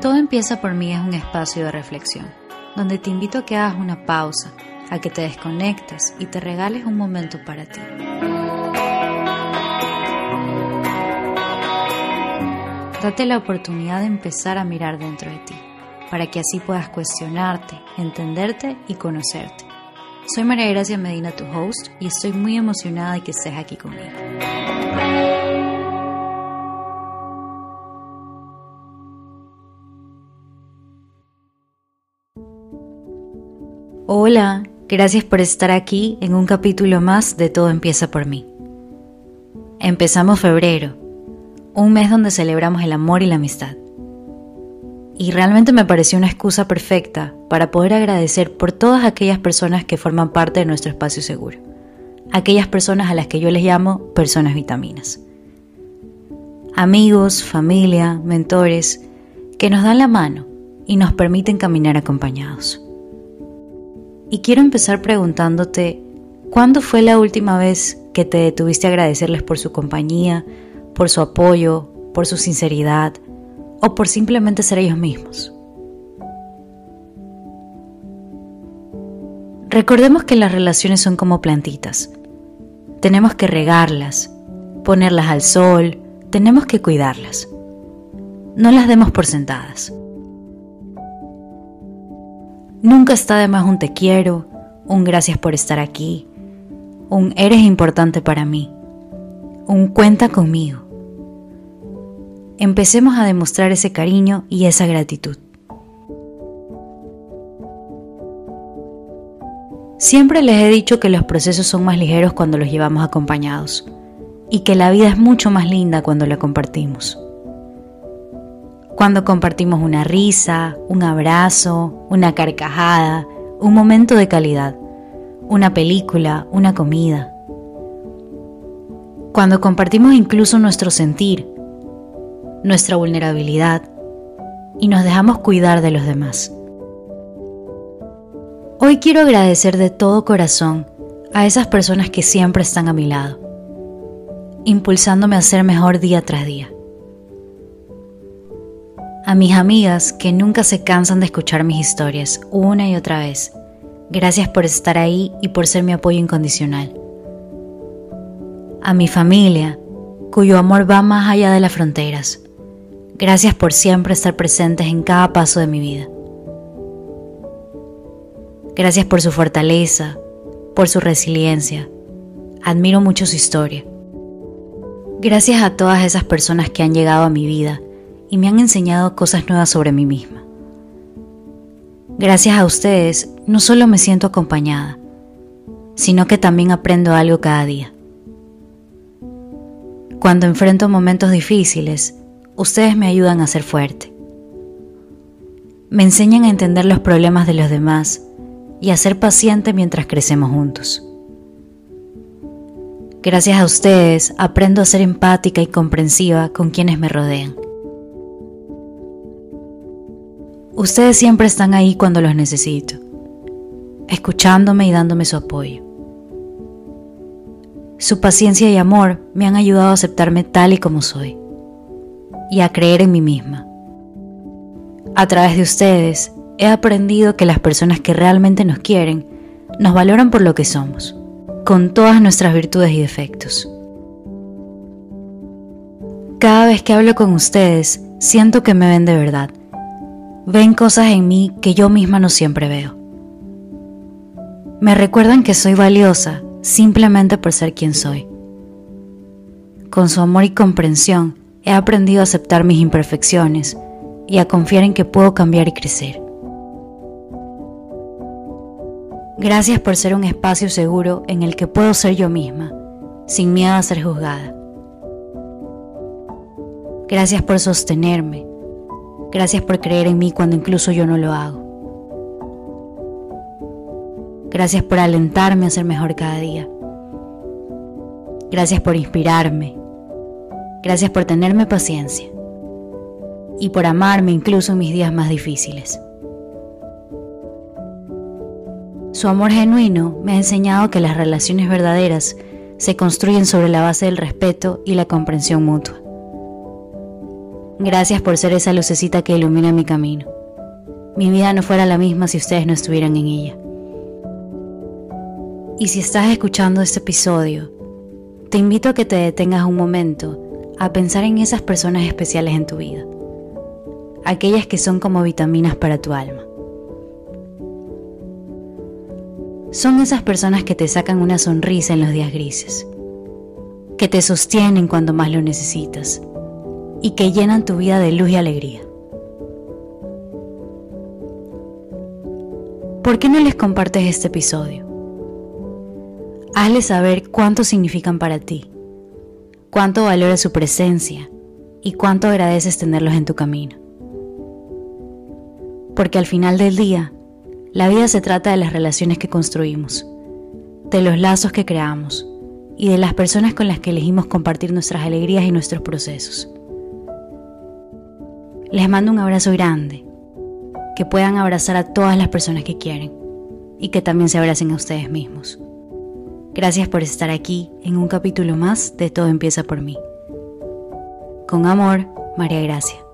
Todo empieza por mí es un espacio de reflexión, donde te invito a que hagas una pausa, a que te desconectes y te regales un momento para ti. Date la oportunidad de empezar a mirar dentro de ti, para que así puedas cuestionarte, entenderte y conocerte. Soy María Gracia Medina, tu host, y estoy muy emocionada de que estés aquí conmigo. Hola, gracias por estar aquí en un capítulo más de Todo empieza por mí. Empezamos febrero un mes donde celebramos el amor y la amistad. Y realmente me pareció una excusa perfecta para poder agradecer por todas aquellas personas que forman parte de nuestro espacio seguro. Aquellas personas a las que yo les llamo personas vitaminas. Amigos, familia, mentores, que nos dan la mano y nos permiten caminar acompañados. Y quiero empezar preguntándote, ¿cuándo fue la última vez que te detuviste a agradecerles por su compañía, por su apoyo, por su sinceridad o por simplemente ser ellos mismos. Recordemos que las relaciones son como plantitas. Tenemos que regarlas, ponerlas al sol, tenemos que cuidarlas. No las demos por sentadas. Nunca está de más un te quiero, un gracias por estar aquí, un eres importante para mí, un cuenta conmigo empecemos a demostrar ese cariño y esa gratitud. Siempre les he dicho que los procesos son más ligeros cuando los llevamos acompañados y que la vida es mucho más linda cuando la compartimos. Cuando compartimos una risa, un abrazo, una carcajada, un momento de calidad, una película, una comida. Cuando compartimos incluso nuestro sentir, nuestra vulnerabilidad y nos dejamos cuidar de los demás. Hoy quiero agradecer de todo corazón a esas personas que siempre están a mi lado, impulsándome a ser mejor día tras día. A mis amigas que nunca se cansan de escuchar mis historias una y otra vez. Gracias por estar ahí y por ser mi apoyo incondicional. A mi familia, cuyo amor va más allá de las fronteras Gracias por siempre estar presentes en cada paso de mi vida. Gracias por su fortaleza, por su resiliencia. Admiro mucho su historia. Gracias a todas esas personas que han llegado a mi vida y me han enseñado cosas nuevas sobre mí misma. Gracias a ustedes no solo me siento acompañada, sino que también aprendo algo cada día. Cuando enfrento momentos difíciles, ustedes me ayudan a ser fuerte. Me enseñan a entender los problemas de los demás y a ser paciente mientras crecemos juntos. Gracias a ustedes aprendo a ser empática y comprensiva con quienes me rodean. Ustedes siempre están ahí cuando los necesito, escuchándome y dándome su apoyo. Su paciencia y amor me han ayudado a aceptarme tal y como soy y a creer en mí misma. A través de ustedes he aprendido que las personas que realmente nos quieren nos valoran por lo que somos, con todas nuestras virtudes y defectos. Cada vez que hablo con ustedes, siento que me ven de verdad. Ven cosas en mí que yo misma no siempre veo. Me recuerdan que soy valiosa simplemente por ser quien soy. Con su amor y comprensión, he aprendido a aceptar mis imperfecciones y a confiar en que puedo cambiar y crecer. Gracias por ser un espacio seguro en el que puedo ser yo misma, sin miedo a ser juzgada. Gracias por sostenerme. Gracias por creer en mí cuando incluso yo no lo hago. Gracias por alentarme a ser mejor cada día. Gracias por inspirarme, Gracias por tenerme paciencia y por amarme incluso en mis días más difíciles. Su amor genuino me ha enseñado que las relaciones verdaderas se construyen sobre la base del respeto y la comprensión mutua. Gracias por ser esa lucecita que ilumina mi camino. Mi vida no fuera la misma si ustedes no estuvieran en ella. Y si estás escuchando este episodio, te invito a que te detengas un momento a pensar en esas personas especiales en tu vida, aquellas que son como vitaminas para tu alma. Son esas personas que te sacan una sonrisa en los días grises, que te sostienen cuando más lo necesitas y que llenan tu vida de luz y alegría. ¿Por qué no les compartes este episodio? Hazles saber cuánto significan para ti, cuánto valora su presencia y cuánto agradeces tenerlos en tu camino. Porque al final del día, la vida se trata de las relaciones que construimos, de los lazos que creamos y de las personas con las que elegimos compartir nuestras alegrías y nuestros procesos. Les mando un abrazo grande, que puedan abrazar a todas las personas que quieren y que también se abracen a ustedes mismos. Gracias por estar aquí en un capítulo más de Todo empieza por mí. Con amor, María Gracia.